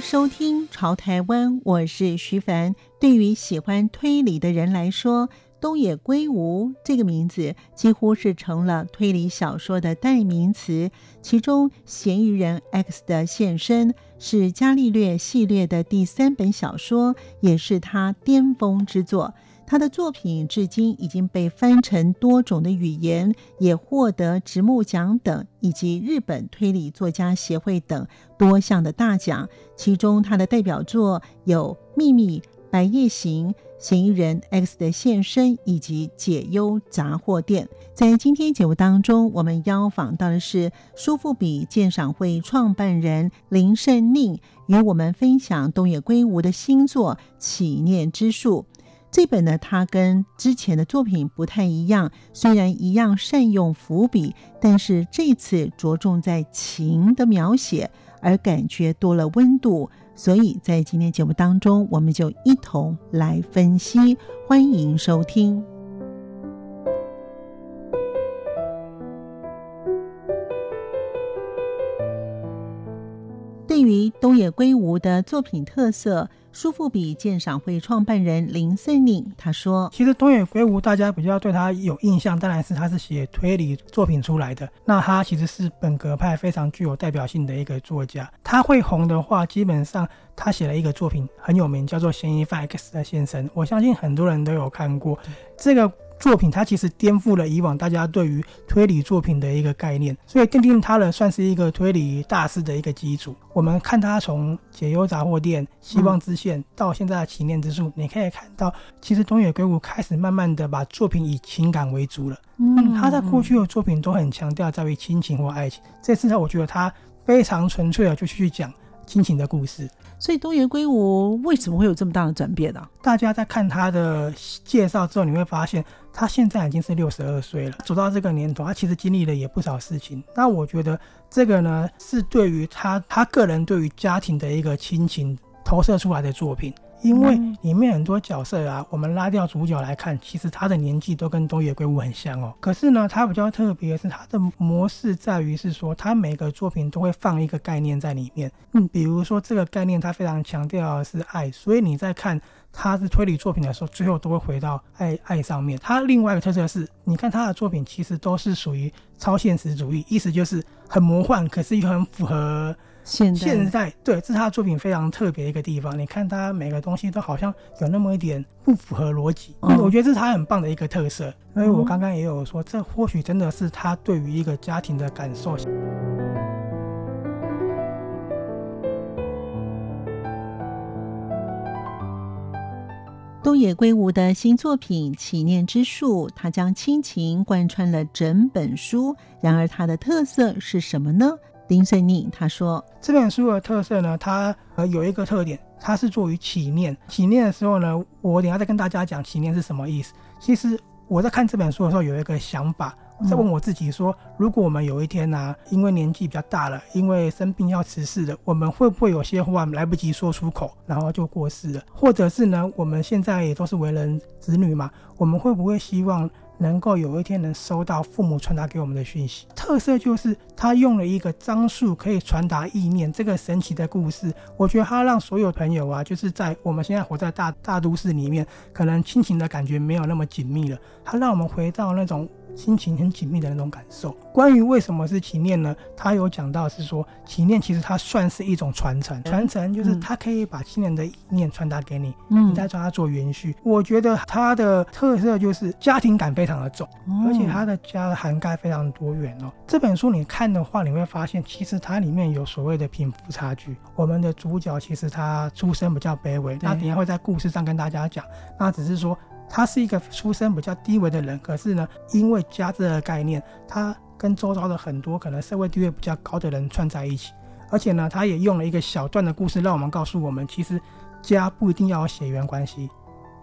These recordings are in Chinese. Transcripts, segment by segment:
收听《潮台湾》，我是徐凡。对于喜欢推理的人来说，东野圭吾这个名字几乎是成了推理小说的代名词。其中，《嫌疑人 X 的现身》是伽利略系列的第三本小说，也是他巅峰之作。他的作品至今已经被翻成多种的语言，也获得直木奖等以及日本推理作家协会等多项的大奖。其中，他的代表作有《秘密》《白夜行》《嫌疑人 X 的现身》以及《解忧杂货店》。在今天节目当中，我们邀访到的是书富比鉴赏会创办人林胜宁，与我们分享东野圭吾的新作《起念之术》。这本呢，它跟之前的作品不太一样，虽然一样善用伏笔，但是这次着重在情的描写，而感觉多了温度。所以在今天节目当中，我们就一同来分析。欢迎收听。野圭吾的作品特色，书富比鉴赏会创办人林胜宁他说：“其实东野圭吾大家比较对他有印象，当然是他是写推理作品出来的。那他其实是本格派非常具有代表性的一个作家。他会红的话，基本上他写了一个作品很有名，叫做《嫌疑犯 X 的现身》。我相信很多人都有看过这个。”作品它其实颠覆了以往大家对于推理作品的一个概念，所以奠定它了算是一个推理大师的一个基础。我们看他从解忧杂货店、希望之线到现在的启念之树，你可以看到，其实东野圭吾开始慢慢的把作品以情感为主了。嗯，他在过去的作品都很强调在于亲情或爱情，这次呢，我觉得他非常纯粹的就去讲亲情的故事。所以东野圭吾为什么会有这么大的转变呢？大家在看他的介绍之后，你会发现他现在已经是六十二岁了，走到这个年头，他其实经历了也不少事情。那我觉得这个呢，是对于他他个人对于家庭的一个亲情投射出来的作品。因为里面很多角色啊，我们拉掉主角来看，其实他的年纪都跟东野圭吾很像哦。可是呢，他比较特别的是他的模式在于是说，他每个作品都会放一个概念在里面。嗯，比如说这个概念，他非常强调的是爱，所以你在看他是推理作品的时候，最后都会回到爱爱上面。他另外一个特色是，你看他的作品其实都是属于超现实主义，意思就是很魔幻，可是又很符合。现在，现在对，这是他的作品非常特别的一个地方。你看他每个东西都好像有那么一点不符合逻辑，嗯，我觉得这是他很棒的一个特色。因为我刚刚也有说，这或许真的是他对于一个家庭的感受。东野圭吾的新作品《祈念之树》，他将亲情贯穿了整本书。然而，它的特色是什么呢？林胜宁他说：“这本书的特色呢，它呃有一个特点，它是作于起念。起念的时候呢，我等下再跟大家讲起念是什么意思。其实我在看这本书的时候，有一个想法，我在问我自己说：如果我们有一天呢、啊，因为年纪比较大了，因为生病要辞世了，我们会不会有些话来不及说出口，然后就过世了？或者是呢，我们现在也都是为人子女嘛，我们会不会希望？”能够有一天能收到父母传达给我们的讯息，特色就是他用了一个樟树可以传达意念这个神奇的故事。我觉得他让所有朋友啊，就是在我们现在活在大大都市里面，可能亲情的感觉没有那么紧密了。他让我们回到那种。心情很紧密的那种感受。关于为什么是祈念呢？他有讲到是说，祈念其实它算是一种传承，传承就是他可以把亲人的意念传达给你，嗯，你再抓它做延续。我觉得它的特色就是家庭感非常的重，而且它的家的涵盖非常多元哦。这本书你看的话，你会发现其实它里面有所谓的贫富差距。我们的主角其实他出身比较卑微，那等下会在故事上跟大家讲。那只是说。他是一个出身比较低微的人，可是呢，因为家这个概念，他跟周遭的很多可能社会地位比较高的人串在一起，而且呢，他也用了一个小段的故事，让我们告诉我们，其实家不一定要有血缘关系，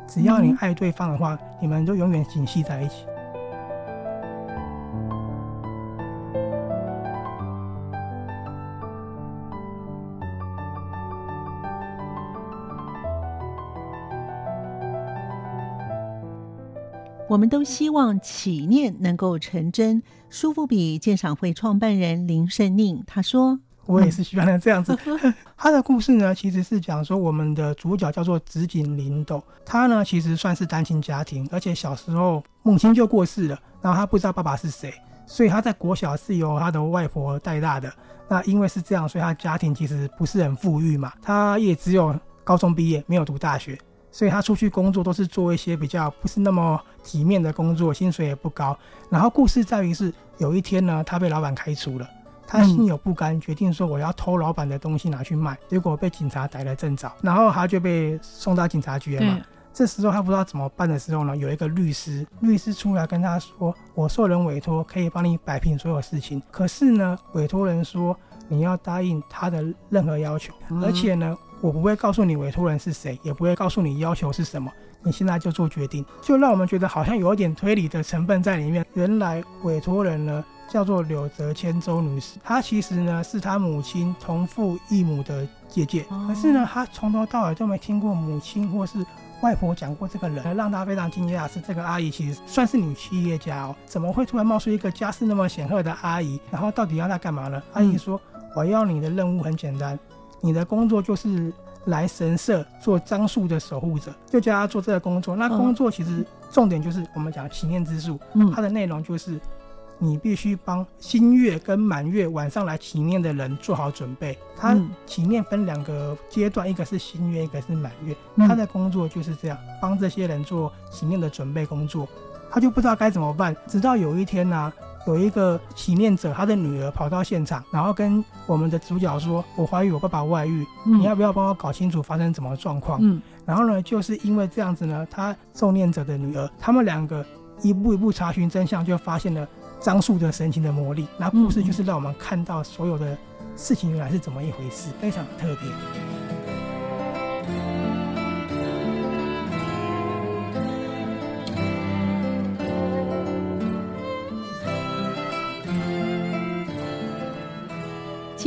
只要你爱对方的话，嗯、你们就永远紧系在一起。我们都希望祈念能够成真。苏富比鉴赏会创办人林胜宁他说：“我也是喜欢这样子。他的故事呢，其实是讲说我们的主角叫做紫井林斗，他呢其实算是单亲家庭，而且小时候母亲就过世了，然后他不知道爸爸是谁，所以他在国小是由他的外婆带大的。那因为是这样，所以他家庭其实不是很富裕嘛，他也只有高中毕业，没有读大学。”所以他出去工作都是做一些比较不是那么体面的工作，薪水也不高。然后故事在于是有一天呢，他被老板开除了，他心有不甘，决定说我要偷老板的东西拿去卖，结果被警察逮了正着，然后他就被送到警察局了嘛。这时候他不知道怎么办的时候呢，有一个律师，律师出来跟他说：“我受人委托，可以帮你摆平所有事情。可是呢，委托人说你要答应他的任何要求，而且呢。”我不会告诉你委托人是谁，也不会告诉你要求是什么，你现在就做决定，就让我们觉得好像有一点推理的成分在里面。原来委托人呢叫做柳泽千周女士，她其实呢是她母亲同父异母的姐姐，可是呢她从头到尾都没听过母亲或是外婆讲过这个人，让她非常惊讶的是这个阿姨其实算是女企业家哦，怎么会突然冒出一个家世那么显赫的阿姨？然后到底要她干嘛呢？阿姨说：“我要你的任务很简单。”你的工作就是来神社做樟树的守护者，就叫他做这个工作。那工作其实重点就是我们讲祈念之术，嗯，它的内容就是你必须帮新月跟满月晚上来祈念的人做好准备。他祈念分两个阶段，一个是新月，一个是满月。他的工作就是这样，帮这些人做祈念的准备工作。他就不知道该怎么办，直到有一天呢、啊。有一个祈念者，他的女儿跑到现场，然后跟我们的主角说：“我怀疑我爸爸外遇，嗯、你要不要帮我搞清楚发生什么状况？”嗯，然后呢，就是因为这样子呢，他受念者的女儿，他们两个一步一步查询真相，就发现了樟树的神情的魔力。那故事就是让我们看到所有的事情原来是怎么一回事，非常特别。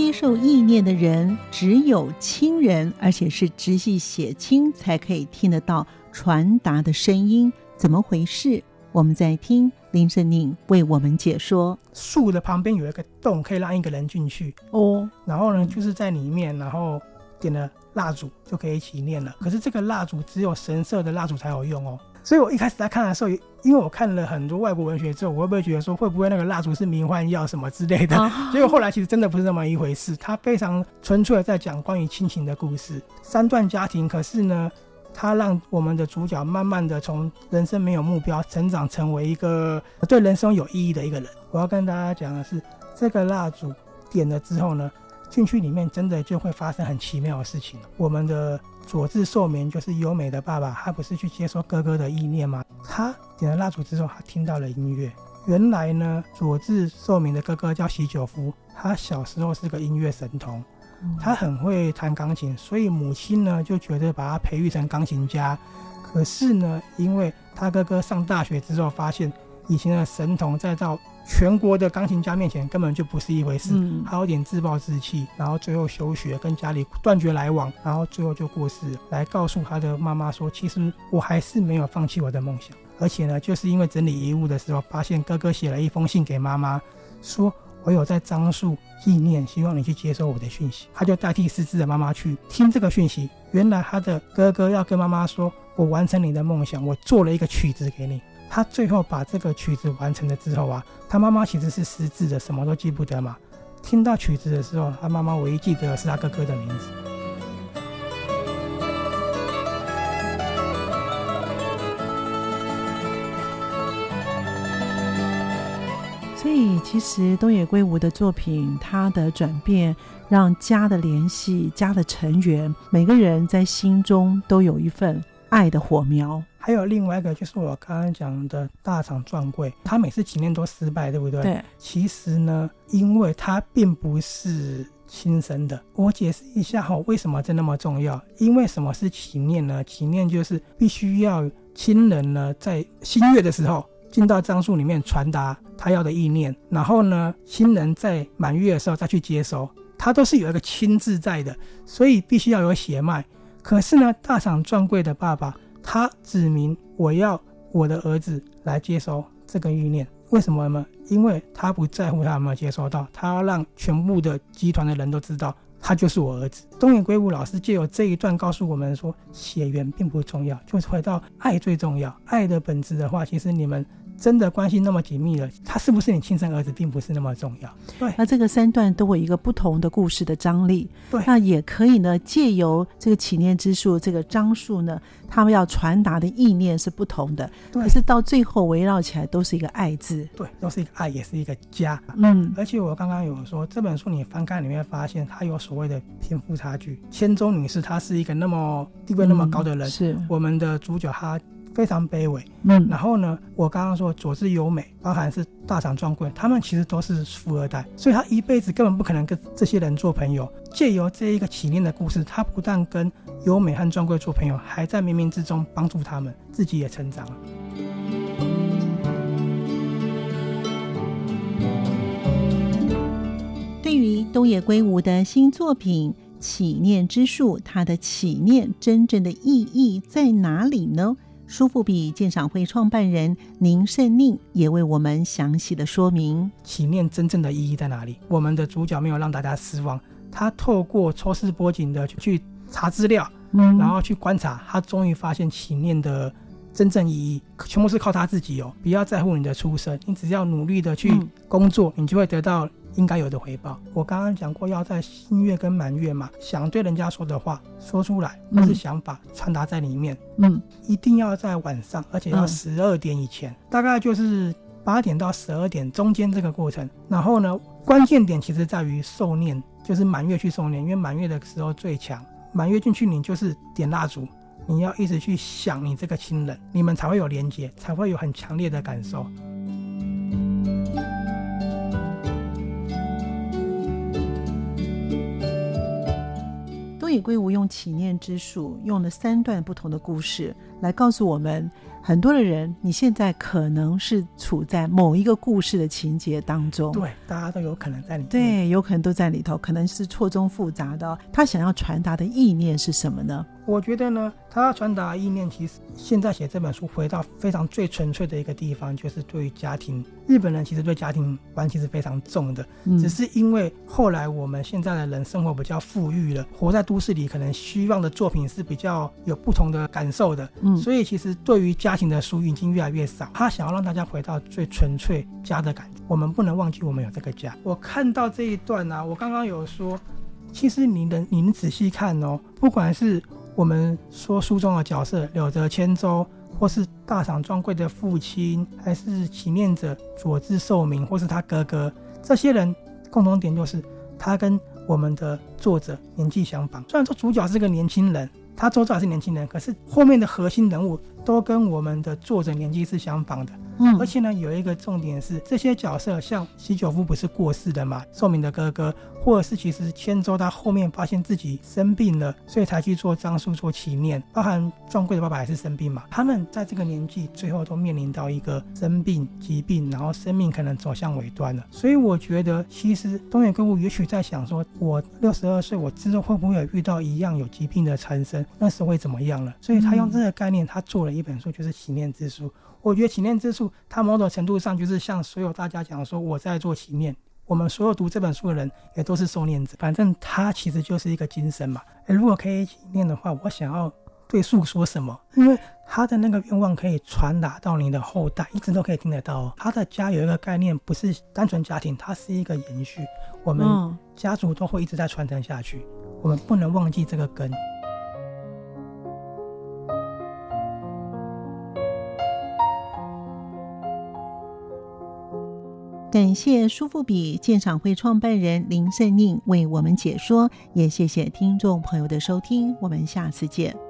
接受意念的人只有亲人，而且是直系血亲才可以听得到传达的声音，怎么回事？我们在听林胜宁为我们解说。树的旁边有一个洞，可以让一个人进去哦。然后呢，就是在里面，然后点了蜡烛就可以一起念了。可是这个蜡烛只有神社的蜡烛才有用哦。所以我一开始在看的时候，因为我看了很多外国文学之后，我会不会觉得说，会不会那个蜡烛是迷幻药什么之类的？结果后来其实真的不是那么一回事，它非常纯粹的在讲关于亲情的故事。三段家庭，可是呢，它让我们的主角慢慢的从人生没有目标，成长成为一个对人生有意义的一个人。我要跟大家讲的是，这个蜡烛点了之后呢，进去里面真的就会发生很奇妙的事情。我们的佐治寿明就是优美的爸爸，他不是去接受哥哥的意念吗？他点了蜡烛之后，他听到了音乐。原来呢，佐治寿明的哥哥叫喜久夫，他小时候是个音乐神童，他很会弹钢琴，所以母亲呢就觉得把他培育成钢琴家。可是呢，因为他哥哥上大学之后发现，以前的神童再到全国的钢琴家面前根本就不是一回事，嗯，还有点自暴自弃，然后最后休学，跟家里断绝来往，然后最后就过世，来告诉他的妈妈说，其实我还是没有放弃我的梦想，而且呢，就是因为整理遗物的时候，发现哥哥写了一封信给妈妈，说我有在樟树纪念，希望你去接收我的讯息。他就代替失智的妈妈去听这个讯息，原来他的哥哥要跟妈妈说，我完成你的梦想，我做了一个曲子给你。他最后把这个曲子完成了之后啊，他妈妈其实是失智的，什么都记不得嘛。听到曲子的时候，他妈妈唯一记得的是他哥哥的名字。所以，其实东野圭吾的作品，他的转变让家的联系、家的成员，每个人在心中都有一份爱的火苗。还有另外一个，就是我刚刚讲的大厂撞柜，他每次祈念都失败，对不对？对。其实呢，因为他并不是亲生的。我解释一下哈，为什么这那么重要？因为什么是起念呢？起念就是必须要亲人呢在新月的时候进到樟树里面传达他要的意念，然后呢，亲人在满月的时候再去接收，他都是有一个亲自在的，所以必须要有血脉。可是呢，大厂专柜的爸爸他指明我要我的儿子来接收这个欲念，为什么呢？因为他不在乎他有没有接收到，他要让全部的集团的人都知道。他就是我儿子。东野圭吾老师借由这一段告诉我们说，血缘并不重要，就是回到爱最重要。爱的本质的话，其实你们。真的关系那么紧密了，他是不是你亲生儿子，并不是那么重要。对，那这个三段都有一个不同的故事的张力。对，那也可以呢，借由这个祈念之术，这个樟树呢，他们要传达的意念是不同的。对，可是到最后围绕起来都是一个爱字。对，都是一个爱，也是一个家。嗯，而且我刚刚有说，这本书你翻开里面发现，它有所谓的贫富差距。千舟女士她是一个那么地位那么高的人，嗯、是我们的主角她。非常卑微，嗯，然后呢，我刚刚说佐治优美，包含是大厂专柜，他们其实都是富二代，所以他一辈子根本不可能跟这些人做朋友。借由这一个起念的故事，他不但跟优美和专柜做朋友，还在冥冥之中帮助他们，自己也成长了。对于东野圭吾的新作品《起念之术》，它的起念真正的意义在哪里呢？书富比鉴赏会创办人宁胜宁也为我们详细的说明祈念真正的意义在哪里。我们的主角没有让大家失望，他透过抽丝剥茧的去查资料，嗯，然后去观察，他终于发现祈念的真正意义，全部是靠他自己哦。不要在乎你的出身，你只要努力的去工作，你就会得到。应该有的回报。我刚刚讲过，要在新月跟满月嘛，想对人家说的话说出来，或是想法传达在里面。嗯，一定要在晚上，而且要十二点以前，嗯、大概就是八点到十二点中间这个过程。然后呢，关键点其实在于受念，就是满月去受念，因为满月的时候最强。满月进去，你就是点蜡烛，你要一直去想你这个亲人，你们才会有连接，才会有很强烈的感受。东野圭吾用祈念之术，用了三段不同的故事来告诉我们，很多的人，你现在可能是处在某一个故事的情节当中。对，大家都有可能在里面。对，有可能都在里头，可能是错综复杂的。他想要传达的意念是什么呢？我觉得呢，他要传达意念，其实现在写这本书回到非常最纯粹的一个地方，就是对于家庭。日本人其实对家庭关系是非常重的，嗯，只是因为后来我们现在的人生活比较富裕了，活在都市里，可能希望的作品是比较有不同的感受的，所以其实对于家庭的书已经越来越少。他想要让大家回到最纯粹家的感觉，我们不能忘记我们有这个家。我看到这一段呢，啊，我刚刚有说，其实你能，你能仔细看哦，不管是。我们说书中的角色柳泽千舟，或是大赏专柜的父亲，还是祈念者佐治寿明，或是他哥哥，这些人共同点就是他跟我们的作者年纪相仿。虽然说主角是个年轻人，他周遭还是年轻人，可是后面的核心人物都跟我们的作者年纪是相仿的。而且呢，有一个重点是，这些角色像西久夫不是过世的嘛，寿明的哥哥，或者是其实千舟他后面发现自己生病了，所以才去做樟树做祈念，包含壮贵的爸爸也是生病嘛，他们在这个年纪最后都面临到一个生病疾病，然后生命可能走向尾端了。所以我觉得，其实东野圭吾也许在想说，我六十二岁，我之后会不会有遇到一样有疾病的缠身，那时候会怎么样了？所以他用这个概念，他做了一本书，就是《祈念之书》。我觉得祈念之树，它某种程度上就是向所有大家讲说，我在做祈念。我们所有读这本书的人也都是受念者，反正它其实就是一个精神嘛。如果可以祈念的话，我想要对树说什么？因为他的那个愿望可以传达到你的后代，一直都可以听得到。他的家有一个概念，不是单纯家庭，它是一个延续。我们家族都会一直在传承下去，我们不能忘记这个根。感谢舒富比鉴赏会创办人林胜宁为我们解说，也谢谢听众朋友的收听，我们下次见。